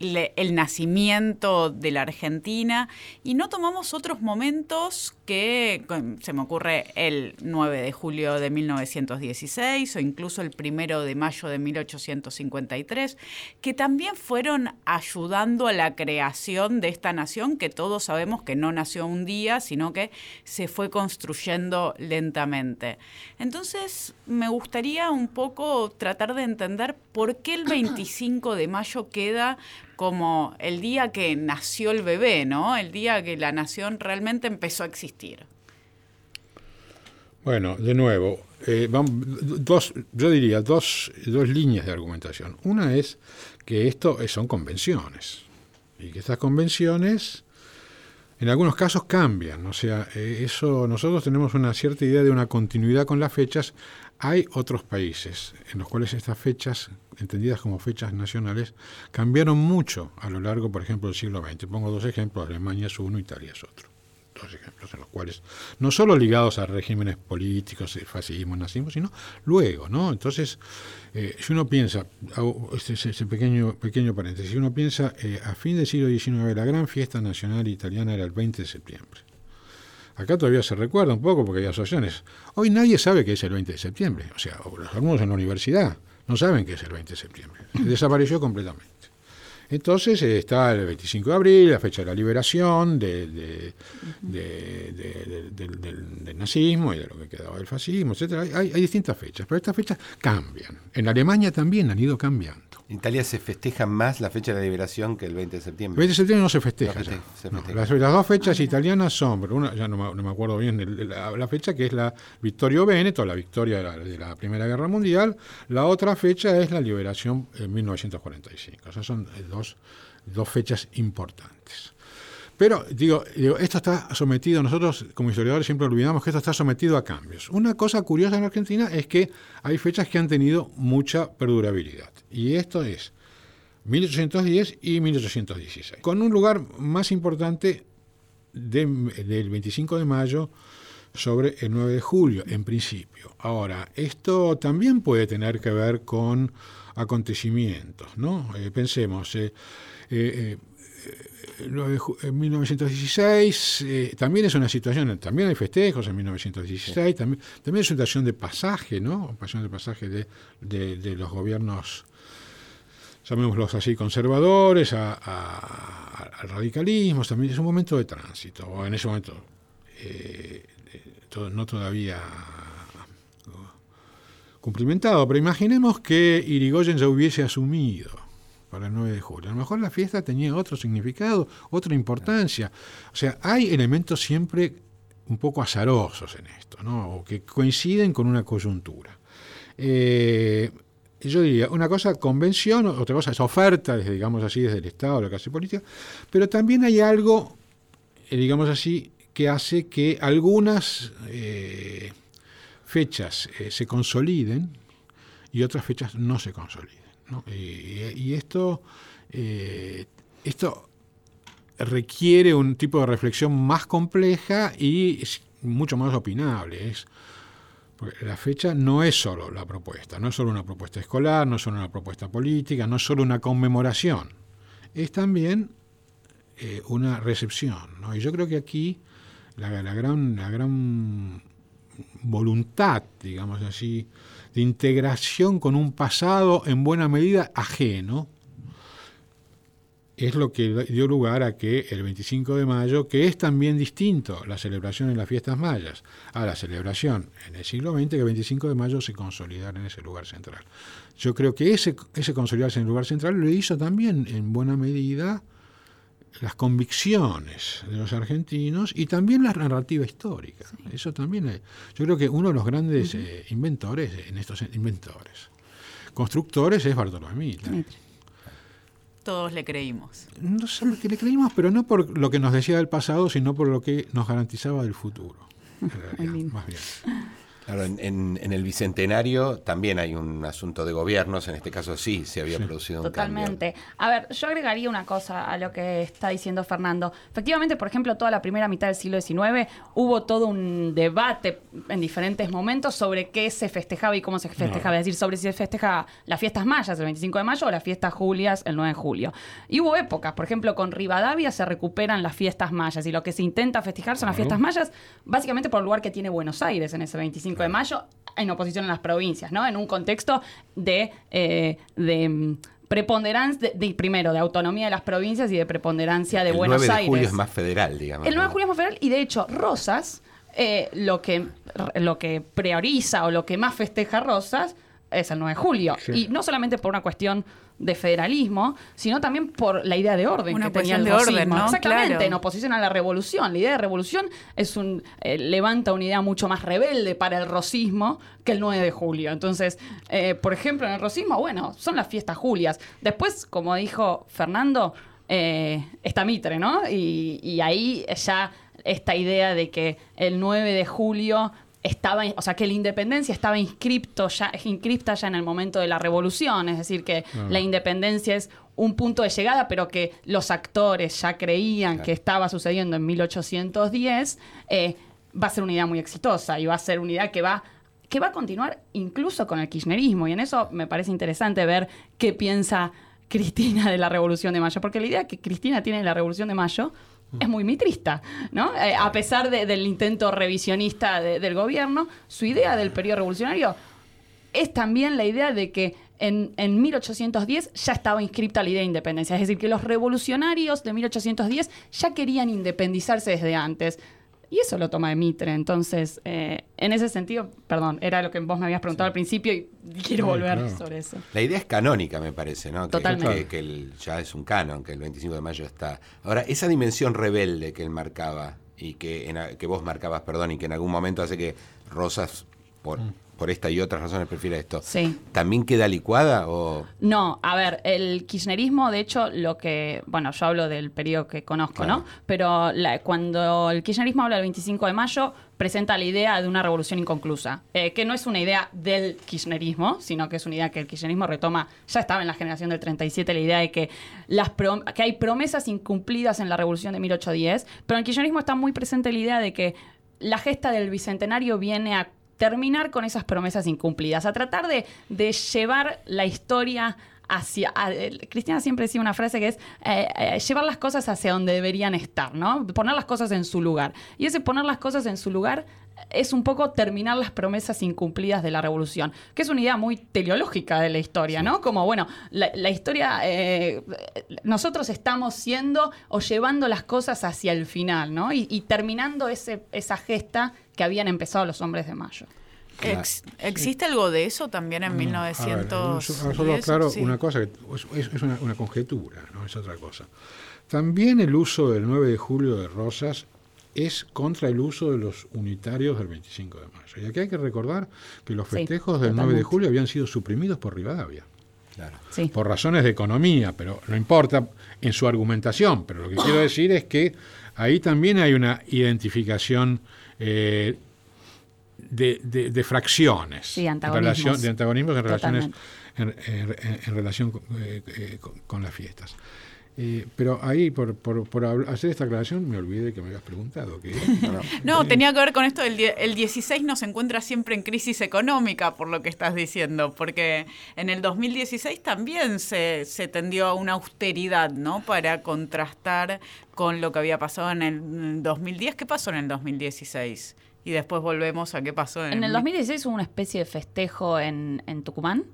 el nacimiento de la Argentina y no tomamos otros momentos que se me ocurre el 9 de julio de 1916 o incluso el 1 de mayo de 1853 que también fueron ayudando a la creación de esta nación que todos sabemos que no nació un día sino que se fue construyendo lentamente. Entonces me gustaría un poco tratar de entender por qué el 25 de mayo queda como el día que nació el bebé, ¿no? El día que la nación realmente empezó a existir. Bueno, de nuevo, eh, dos, yo diría dos, dos líneas de argumentación. Una es que esto son convenciones y que estas convenciones en algunos casos cambian. O sea, eh, eso nosotros tenemos una cierta idea de una continuidad con las fechas. Hay otros países en los cuales estas fechas, entendidas como fechas nacionales, cambiaron mucho a lo largo, por ejemplo, del siglo XX. Pongo dos ejemplos, Alemania es uno, Italia es otro dos ejemplos en los cuales, no solo ligados a regímenes políticos, el fascismo, nazismo, sino luego, ¿no? Entonces, eh, si uno piensa, hago este, ese, ese pequeño, pequeño paréntesis, si uno piensa, eh, a fin del siglo XIX, la gran fiesta nacional italiana era el 20 de septiembre. Acá todavía se recuerda un poco porque hay asociaciones. Hoy nadie sabe que es el 20 de septiembre. O sea, los alumnos en la universidad no saben que es el 20 de septiembre. Desapareció completamente. Entonces eh, está el 25 de abril, la fecha de la liberación de- de- de- de- de- del, del- del nazismo y de lo que quedaba del fascismo, etcétera. Hay, hay distintas fechas, pero estas fechas cambian. En Alemania también han ido cambiando. En Italia se festeja más la fecha de la liberación que el 20 de El septiembre. 20 de septiembre no se festeja. No feste- ya. se No, festeja. las, las dos fechas italianas son, pero una, ya no me, no me acuerdo bien el- la, la fecha, que es la Vittorio Veneto, la victoria de la, de la Primera Guerra Mundial. La otra fecha es la liberación en 1945. O sea, son eh, dos, fechas importantes. Pero, digo, digo, esto está sometido, nosotros como historiadores siempre olvidamos que esto está sometido a cambios. Una cosa curiosa en Argentina es que hay fechas que han tenido mucha perdurabilidad. Y esto es 1810 y 1816. Con un lugar más importante de- del 25 de mayo sobre el 9 de julio, en principio. Ahora, esto también puede tener que ver con acontecimientos, ¿no? Eh, pensemos, eh, eh, el 9 de ju- en 1916 eh, también es una situación, también hay festejos en 1916, también, también es una situación de pasaje, ¿no? Situación de pasaje de, de- de los gobiernos, llamémoslos así, conservadores, a- a- al radicalismo, también es un momento de tránsito, o en ese momento eh, to- no todavía cumplimentado, pero imaginemos que Irigoyen ya hubiese asumido para el 9 de julio. A lo mejor la fiesta tenía otro significado, otra importancia. O sea, hay elementos siempre un poco azarosos en esto, ¿no? o que coinciden con una coyuntura. Eh, yo diría, una cosa convención, otra cosa es oferta, digamos así, desde el Estado, la clase política, pero también hay algo, eh, digamos así, que hace que algunas eh, fechas eh, se consoliden y otras fechas no se consoliden. Y, esto, eh, esto requiere un tipo de reflexión más compleja y mucho más opinable. Es, la fecha no es solo la propuesta, no es solo una propuesta escolar, no es solo una propuesta política, no es solo una conmemoración, es también eh, una recepción. Y yo creo que aquí la gran, la gran voluntad, digamos así, de integración con un pasado en buena medida ajeno, es lo que dio lugar a que el 25 de mayo, que es también distinto la celebración en las fiestas mayas a la celebración en el siglo XX, que el 25 de mayo se consolidara en ese lugar central. Yo creo que ese, ese consolidarse en el lugar central lo hizo también en buena medida las convicciones de los argentinos y también la narrativa histórica. Eso también es, yo creo que uno de los grandes eh, inventores en estos inventores, constructores es Bartolomé Mitre. Todos le creímos. No sé lo que le creímos, pero no por lo que nos decía del pasado, sino por lo que nos garantizaba del futuro. en realidad, más bien. Claro, en, en- en el bicentenario también hay un asunto de gobiernos, en este caso sí se había producido un Totalmente. A ver, yo agregaría una cosa a lo que está diciendo Fernando. Efectivamente, por ejemplo, toda la primera mitad del siglo XIX hubo todo un debate en diferentes momentos sobre qué se festejaba y cómo se festejaba. Es decir, sobre si se festejaba las fiestas mayas el 25 de mayo o las fiestas julias el 9 de julio. Y hubo épocas, por ejemplo, con Rivadavia se recuperan las fiestas mayas y lo que se intenta festejar son las fiestas mayas, básicamente por el lugar que tiene Buenos Aires en ese 25 de mayo, en oposición a las provincias, ¿no? En un contexto de, eh, de mm, preponderancia, de, de- primero, de autonomía de las provincias y de preponderancia de el Buenos 9 de Aires. julio es más federal, digamos. El 9 ¿no? de julio es más federal y de hecho Rosas, eh, lo, que, lo que prioriza o lo que más festeja Rosas es el 9 de julio. Sí. Y no solamente por una cuestión de federalismo, sino también por la idea de orden Una que tenía el de orden. ¿no? Exactamente, Claro. en oposición a la revolución. La idea de revolución es un eh, levanta una idea mucho más rebelde para el rosismo que el 9 de julio. Entonces, eh, por ejemplo, en el rosismo, bueno, son las fiestas julias. Después, como dijo Fernando, eh, está Mitre, ¿no? Y, y ahí ya esta idea de que el 9 de julio estaba, o sea, que la independencia estaba inscripto ya, inscripta ya en el momento de la revolución, es decir, que la independencia es un punto de llegada, pero que los actores ya creían que estaba sucediendo en 1810, eh, va a ser una idea muy exitosa y va a ser una idea que va que va a continuar incluso con el kirchnerismo. Y en eso me parece interesante ver qué piensa Cristina de la Revolución de Mayo, porque la idea que Cristina tiene de la Revolución de Mayo es muy mitrista, ¿no? Eh, a pesar de- del intento revisionista de- del gobierno, su idea del periodo revolucionario es también la idea de que en, en 1810 ya estaba inscripta la idea de independencia. Es decir, que los revolucionarios de 1810 ya querían independizarse desde antes. Y eso lo toma de Mitre. Entonces, eh, en ese sentido, perdón, era lo que vos me habías preguntado al principio y quiero Sí, volver claro. sobre eso. La idea es canónica, me parece, ¿no? Que- Totalmente. Que, que el- ya es un canon, que el 25 de mayo está. Ahora, esa dimensión rebelde que él marcaba y que, en que vos marcabas, perdón, y que en algún momento hace que Rosas, por, por esta y otras razones prefiere esto, Sí. ¿también queda licuada o...? No, a ver, el kirchnerismo, de hecho, lo que, bueno, yo hablo del periodo que conozco, Claro. ¿no? Pero la- cuando el kirchnerismo habla del 25 de mayo, presenta la idea de una revolución inconclusa, eh, que no es una idea del kirchnerismo, sino que es una idea que el kirchnerismo retoma, ya estaba en la generación del 37, la idea de que, las prom- que hay promesas incumplidas en la revolución de 1810, pero en el kirchnerismo está muy presente la idea de que la gesta del bicentenario viene a terminar con esas promesas incumplidas, a tratar de, llevar la historia hacia... Cristina siempre decía una frase que es eh, eh, llevar las cosas hacia donde deberían estar, ¿no? Poner las cosas en su lugar. Y ese poner las cosas en su lugar es un poco terminar las promesas incumplidas de la revolución, que es una idea muy teleológica de la historia, ¿no? Como, bueno, la, la historia, eh, nosotros estamos siendo o llevando las cosas hacia el final, ¿no? Y, y terminando ese, esa gesta que habían empezado los hombres de mayo. Ex- ¿Existe algo de eso también en A ver, 1900? so- solo aclaro una cosa, que es, es una, una conjetura, no es otra cosa. También el uso del 9 de julio de Rosas es contra el uso de los unitarios del 25 de mayo. Y aquí hay que recordar que los Sí, festejos del 9 de julio habían sido suprimidos por Rivadavia. Claro. Sí. por razones de economía, pero no importa en su argumentación. Pero lo que quiero decir es que ahí también hay una identificación eh, de, de- de fracciones, Sí, en antagonismos. relación- de antagonismos en relaciones en, en- en relación con, eh, eh, con- con las fiestas. Eh, pero ahí, por, por- hacer esta aclaración, me olvidé que me habías preguntado. Que, No, tenía que ver con esto die- el 16 nos encuentra siempre en crisis económica, por lo que estás diciendo, porque en el 2016 también se, se tendió a una austeridad, ¿no? Para contrastar con lo que había pasado en el 2010. ¿Qué pasó en el 2016? Y después volvemos a qué pasó en, En el 2016 hubo una especie de festejo en, en Tucumán,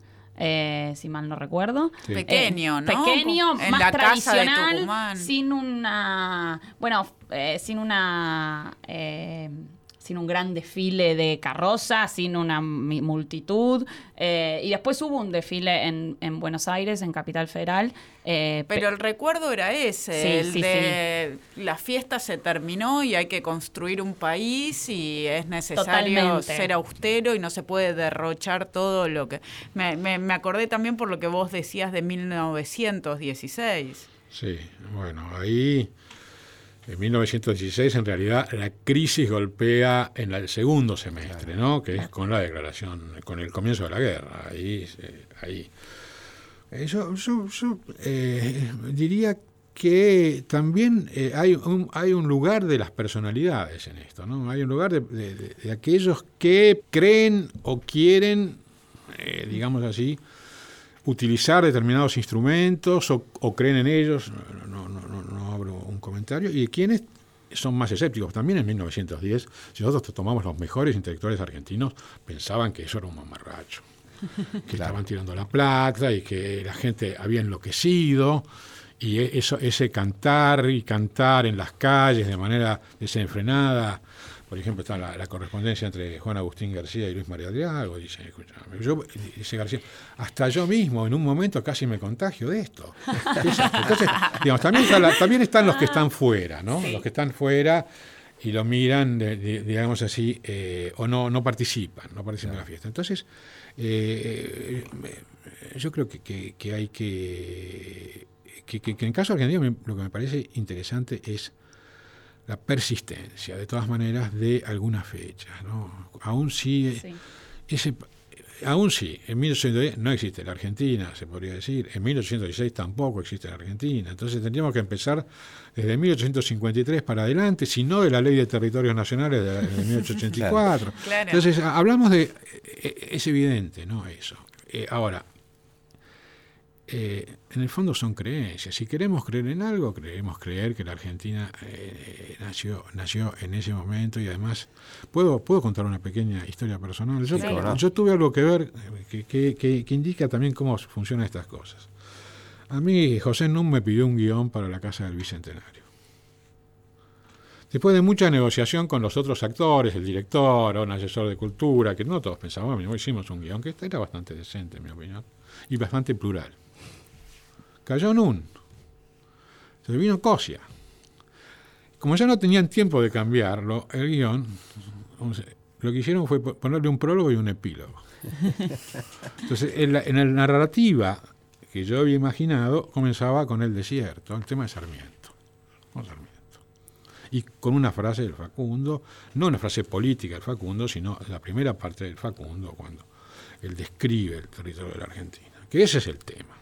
eh, si mal no recuerdo. Sí. Pequeño, Eh, ¿no? Pequeño, En más la casa de tradicional, Tucumán. sin una, bueno, eh, sin una, eh, sin un gran desfile de carrozas, sin una mi- multitud. eh, y después hubo un desfile en, en Buenos Aires, en Capital Federal. eh, Pero el recuerdo era ese, Sí, el sí, de la fiesta se terminó y hay que construir un país y es necesario Totalmente. ser austero y no se puede derrochar todo lo que... Me, me- me acordé también por lo que vos decías de 1916. Sí, bueno, ahí en 1916 en realidad la crisis golpea en el segundo semestre, ¿no? Que es con la declaración, con el comienzo de la guerra. Ahí, ahí. Eh, yo eh, diría que también eh, hay, un, hay un lugar de las personalidades en esto, ¿no? Hay un lugar de, de- aquellos que creen o quieren, digamos así, utilizar determinados instrumentos o, o creen en ellos, y quienes son más escépticos. También en 1910, si nosotros tomamos los mejores intelectuales argentinos, pensaban que eso era un mamarracho, que estaban tirando la plata y que la gente había enloquecido, y e- eso, ese cantar y cantar en las calles de manera desenfrenada, por ejemplo, está la, la correspondencia entre Juan Agustín García y Luis María Driago. Dice, yo, dice García, hasta yo mismo en un momento casi me contagio de esto. Entonces, digamos, también, está la- también están los que están fuera, ¿no? Los que están fuera y lo miran, de- de- digamos así, eh, o no, no participan, no participan en la fiesta. Entonces, eh, yo creo que, que- que hay que, que, que- que en el caso argentino lo que me parece interesante es la persistencia, de todas maneras, de algunas fechas. ¿no? Aún si Sí. ese, aún sí, en 1810 no existe la Argentina, se podría decir, en 1816 tampoco existe la Argentina, entonces tendríamos que empezar desde 1853 para adelante, si no de la Ley de Territorios Nacionales de, de 1884. Claro. Entonces, hablamos de, eh, es evidente, ¿no? Eso. Eh, ahora, eh, en el fondo son creencias. Si queremos creer en algo, queremos creer que la Argentina eh, nació, nació en ese momento y además puedo, puedo contar una pequeña historia personal. Yo, Sí, tuve algo que ver que, que- que- que indica también cómo funcionan estas cosas. A mí José Num me pidió un guion para la Casa del Bicentenario. Después de mucha negociación con los otros actores, el director un asesor de cultura, que no todos pensábamos, "Bueno, hicimos un guion que era bastante decente, en mi opinión, y bastante plural. Cayó Nun. Se vino Cosia. Como ya no tenían tiempo de cambiarlo, el guion, lo que hicieron fue po- ponerle un prólogo y un epílogo. Entonces, en la, en la narrativa que yo había imaginado, comenzaba con el desierto, el tema de Sarmiento. Con Sarmiento. Y con una frase del Facundo, no una frase política del Facundo, sino la primera parte del Facundo, cuando él describe el territorio de la Argentina. Que ese es el tema.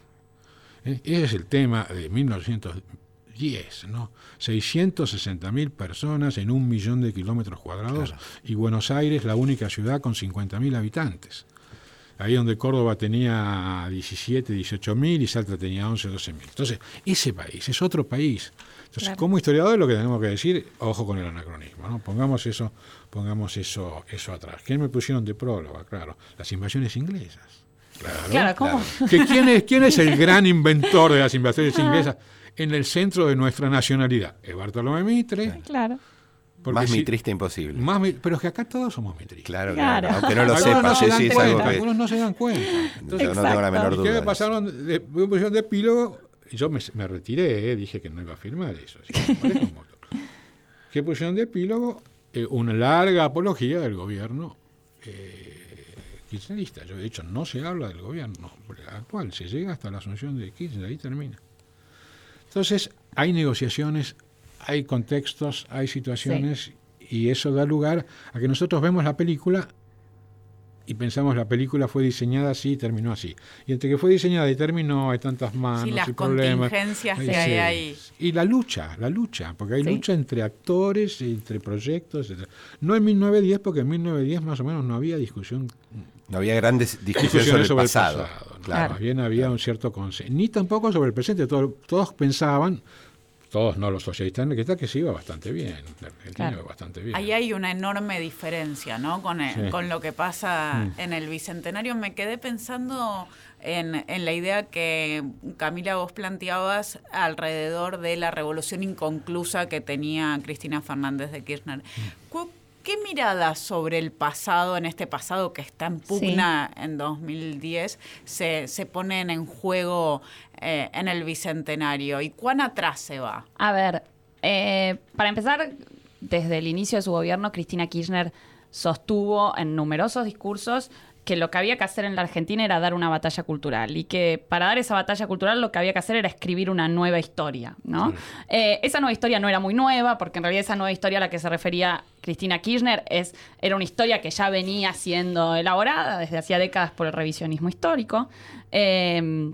¿Eh? Ese es el tema de 1910, ¿no? 660.000 personas en un millón de kilómetros cuadrados y Buenos Aires la única ciudad con 50.000 habitantes. Ahí donde Córdoba tenía 17, 18.000 y Salta tenía 11, 12.000. Entonces, ese país es otro país. Entonces, Claro. como historiador lo que tenemos que decir, ojo con el anacronismo, ¿no? Pongamos eso, pongamos eso, eso atrás. ¿Quién me pusieron de próloga? Claro, las invasiones inglesas. Claro. Claro, ¿cómo? Que quién, es, ¿Quién es el gran inventor de las invasiones inglesas en el centro de nuestra nacionalidad? Es Bartolomé Mitre. Claro. porque Más si- mitrista imposible. más pero es que acá todos somos mitristas. Claro, Claro. claro. Aunque no lo Algunos sepa, no se sí, es cuenta, algo que. algunos no se dan cuenta. Yo no tengo la menor ¿Y qué duda. me pasaron? De, me pusieron de epílogo y yo me, me retiré, eh, dije que no iba a firmar eso. así que me parece un montón. ¿Qué pusieron de epílogo? Eh, una larga apología del gobierno eh, kirchnerista. Yo, de hecho, no se habla del gobierno actual, se llega hasta la asunción de Kirchner, ahí termina. Entonces, hay negociaciones, hay contextos, hay situaciones, y eso da lugar a que nosotros vemos la película y pensamos la película fue diseñada así y terminó así. Y entre que fue diseñada y terminó hay tantas manos Sí, las y problemas. contingencias que hay ahí. Y la lucha, la lucha, porque hay Sí. lucha entre actores, entre proyectos. etc. No en 1910, porque en 1910 más o menos no había discusión No había grandes discusiones sobre, el pasado. Claro, Claro. Más bien había un cierto consenso. Ni tampoco sobre el presente. Todo- todos pensaban, todos no los socialistas, que está que se iba bastante bien. Argentina Claro. iba bastante bien. Ahí hay una enorme diferencia, ¿no? Con, el- Sí. con lo que pasa Mm. en el Bicentenario. Me quedé pensando en, en la idea que, Camila, vos planteabas alrededor de la revolución inconclusa que tenía Cristina Fernández de Kirchner. Cu- ¿Qué mirada sobre el pasado, en este pasado que está en pugna en 2010, se, se ponen en juego eh, en el Bicentenario? ¿Y cuán atrás se va? A ver, eh, para empezar, desde el inicio de su gobierno, Cristina Kirchner sostuvo en numerosos discursos que lo que había que hacer en la Argentina era dar una batalla cultural y que para dar esa batalla cultural lo que había que hacer era escribir una nueva historia, ¿no? Eh, esa nueva historia no era muy nueva, porque en realidad esa nueva historia a la que se refería Cristina Kirchner es, era una historia que ya venía siendo elaborada desde hacía décadas por el revisionismo histórico. Eh,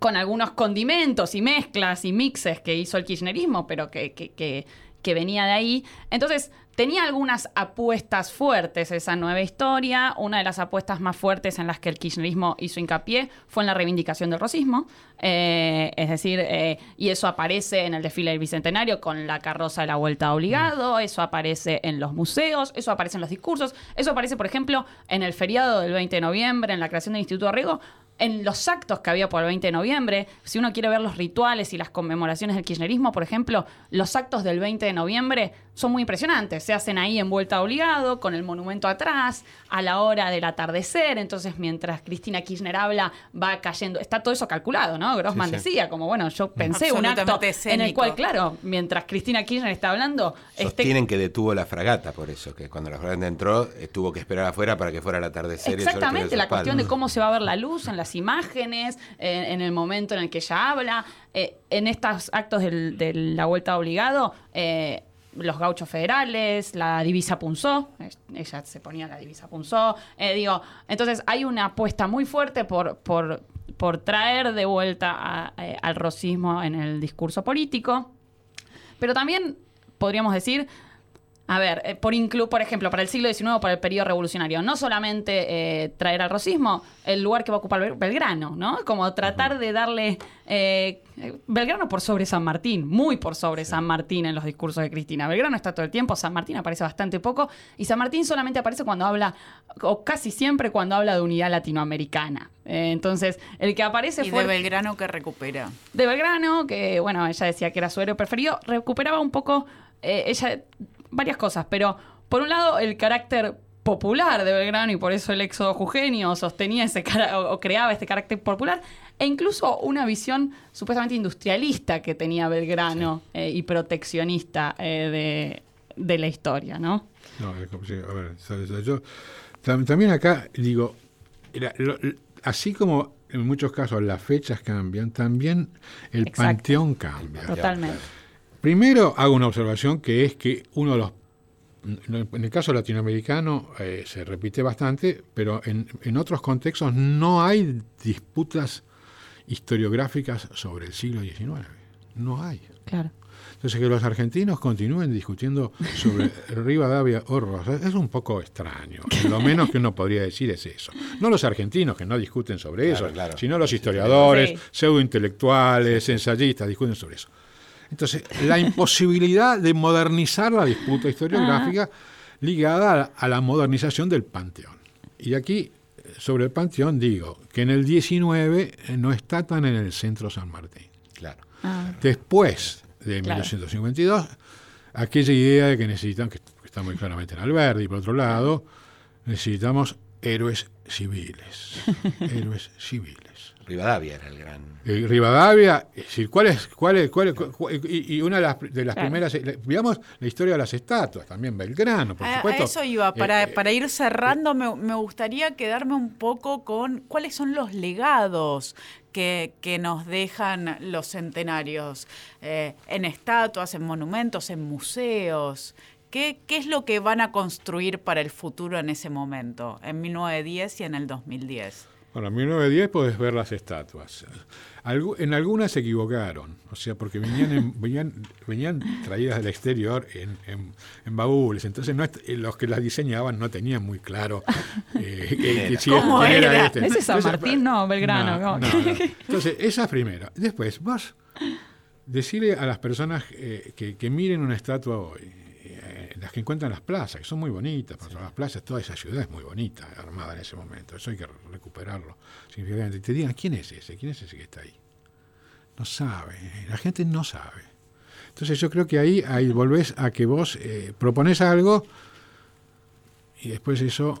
con algunos condimentos y mezclas y mixes que hizo el kirchnerismo, pero que, que- que- que venía de ahí. Entonces, tenía algunas apuestas fuertes esa nueva historia. Una de las apuestas más fuertes en las que el kirchnerismo hizo hincapié fue en la reivindicación del rosismo. Eh, es decir, eh, y eso aparece en el desfile del Bicentenario con la carroza de la vuelta obligado, eso aparece en los museos, eso aparece en los discursos, eso aparece, por ejemplo, en el feriado del 20 de noviembre, en la creación del Instituto Arrigo, en los actos que había por el 20 de noviembre, si uno quiere ver los rituales y las conmemoraciones del kirchnerismo, por ejemplo, los actos del 20 de noviembre son muy impresionantes. Se hacen ahí en vuelta obligado, con el monumento atrás, a la hora del atardecer. Entonces, mientras Cristina Kirchner habla, va cayendo. Está todo eso calculado, ¿no? Grossman Sí, sí. decía, como bueno, yo pensé un acto Absolutamente en el escénico. cual, claro, mientras Cristina Kirchner está hablando, este, Sostienen que detuvo la fragata, por eso, que cuando la fragata entró, eh, tuvo que esperar afuera para que fuera el atardecer. y el sol Exactamente, la cuestión de cómo se va a ver la luz en imágenes, en el momento en el que ella habla. Eh, en estos actos de la vuelta obligado, eh, los gauchos federales, la divisa punzó, ella se ponía la divisa punzó. eh, digo, entonces hay una apuesta muy fuerte por, por, traer de vuelta al rosismo en el discurso político. Pero también podríamos decir, a ver, eh, por, inclu por ejemplo, para el siglo XIX, para el periodo revolucionario, no solamente eh, traer al rosismo el lugar que va a ocupar Bel- Belgrano, ¿no? Como tratar de darle eh, Belgrano por sobre San Martín, muy por sobre San Martín en los discursos de Cristina. Belgrano está todo el tiempo, San Martín aparece bastante poco, y San Martín solamente aparece cuando habla, o casi siempre cuando habla de unidad latinoamericana. Eh, entonces, el que aparece Y fue de Belgrano que recupera. de Belgrano, que bueno, ella decía que era su héroe preferido, recuperaba un poco eh, ella varias cosas, pero por un lado el carácter popular de Belgrano y por eso el éxodo jujeño sostenía ese o, o creaba este carácter popular e incluso una visión supuestamente industrialista que tenía Belgrano eh, y proteccionista eh, de la historia, ¿no? No, a ver, yo tam- también acá digo, así como en muchos casos las fechas cambian, también el Exacto. panteón cambia. Totalmente. Primero hago una observación que es que uno de los, en el caso latinoamericano eh, se repite bastante, pero en, en otros contextos no hay disputas historiográficas sobre el siglo XIX. No hay. Claro. Entonces, que los argentinos continúen discutiendo sobre Rivadavia o Rosas es un poco extraño. Lo menos que uno podría decir es eso. No los argentinos que no discuten sobre Claro, eso, claro. sino los historiadores, Sí. pseudointelectuales, ensayistas discuten sobre eso. Entonces, la imposibilidad de modernizar la disputa historiográfica ligada a la, modernización del panteón. Y aquí, sobre el panteón, digo que en el 19 eh, no está tan en el centro San Martín. Claro. Ah, Después de Claro. 1852, aquella idea de que necesitan, que está muy claramente en Alberti, por otro lado, necesitamos héroes civiles. héroes civiles. Rivadavia era el gran. Eh, Rivadavia, es decir, ¿cuál es, cuál es, cuál y, y una de las, de las Claro. primeras, eh, digamos, la historia de las estatuas, también Belgrano, por A- supuesto. A eso iba, para, Eh, para ir cerrando, me, me gustaría quedarme un poco con cuáles son los legados que, que nos dejan los centenarios eh, en estatuas, en monumentos, en museos. ¿Qué, ¿Qué es lo que van a construir para el futuro en ese momento, en 1910 y en el 2010? Bueno, en 1910 podés ver las estatuas. Algu- en algunas se equivocaron, o sea, porque venían, en- venían, venían traídas del exterior en, en- en baúles, entonces no los que las diseñaban no tenían muy claro eh, que- si ¿Cómo quién era? este. Ese es San Entonces, Martín, no, Belgrano, no, no. no, no. Entonces, esa es primera. Después, vos decirle a las personas eh, que, que miren una estatua hoy, las que encuentran en las plazas, que son muy bonitas, porque las plazas, toda esa ciudad es muy bonita, armada en ese momento, eso hay que recuperarlo significativamente. Te digan, ¿quién es ese? ¿Quién es ese que está ahí? No sabe, la gente no sabe. Entonces yo creo que ahí, ahí volvés a que vos eh, propones algo y después eso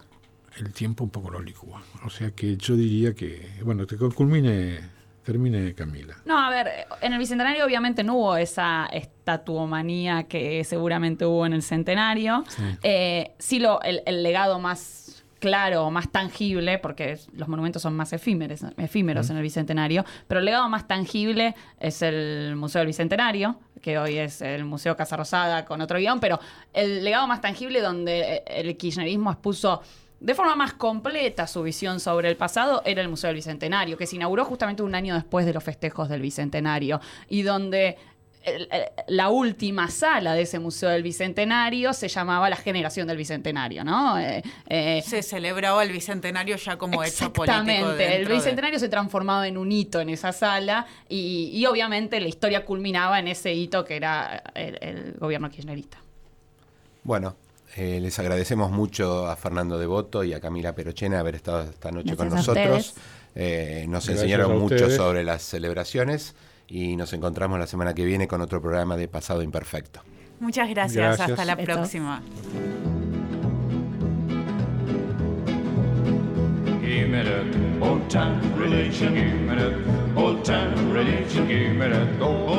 el tiempo un poco lo licúa. O sea que yo diría que, bueno, te culmine, termine Camila. No, a ver, en el Bicentenario obviamente no hubo esa estatuomanía que seguramente hubo en el Centenario. Sí. Eh, sí, lo, el, el legado más claro, más tangible, porque los monumentos son más efímeros, efímeros en el Bicentenario, pero el legado más tangible es el Museo del Bicentenario, que hoy es el Museo Casa Rosada con otro guion, pero el legado más tangible donde el kirchnerismo expuso de forma más completa su visión sobre el pasado era el Museo del Bicentenario, que se inauguró justamente un año después de los festejos del Bicentenario y donde la última sala de ese Museo del Bicentenario se llamaba la generación del Bicentenario, ¿no? Eh, eh, Se celebraba el bicentenario ya como hecho político. Exactamente, el de- Bicentenario se transformaba en un hito en esa sala y, y obviamente la historia culminaba en ese hito que era el, el gobierno kirchnerista. Bueno, eh, les agradecemos mucho a Fernando Devoto y a Camila Perochena haber estado esta noche con Gracias nosotros. Eh, nos Gracias enseñaron mucho sobre las celebraciones y nos encontramos la semana que viene con otro programa de Pasado Imperfecto. Muchas gracias. Gracias. Hasta la próxima. Give me that old time relation, give me that old time relation, give me that old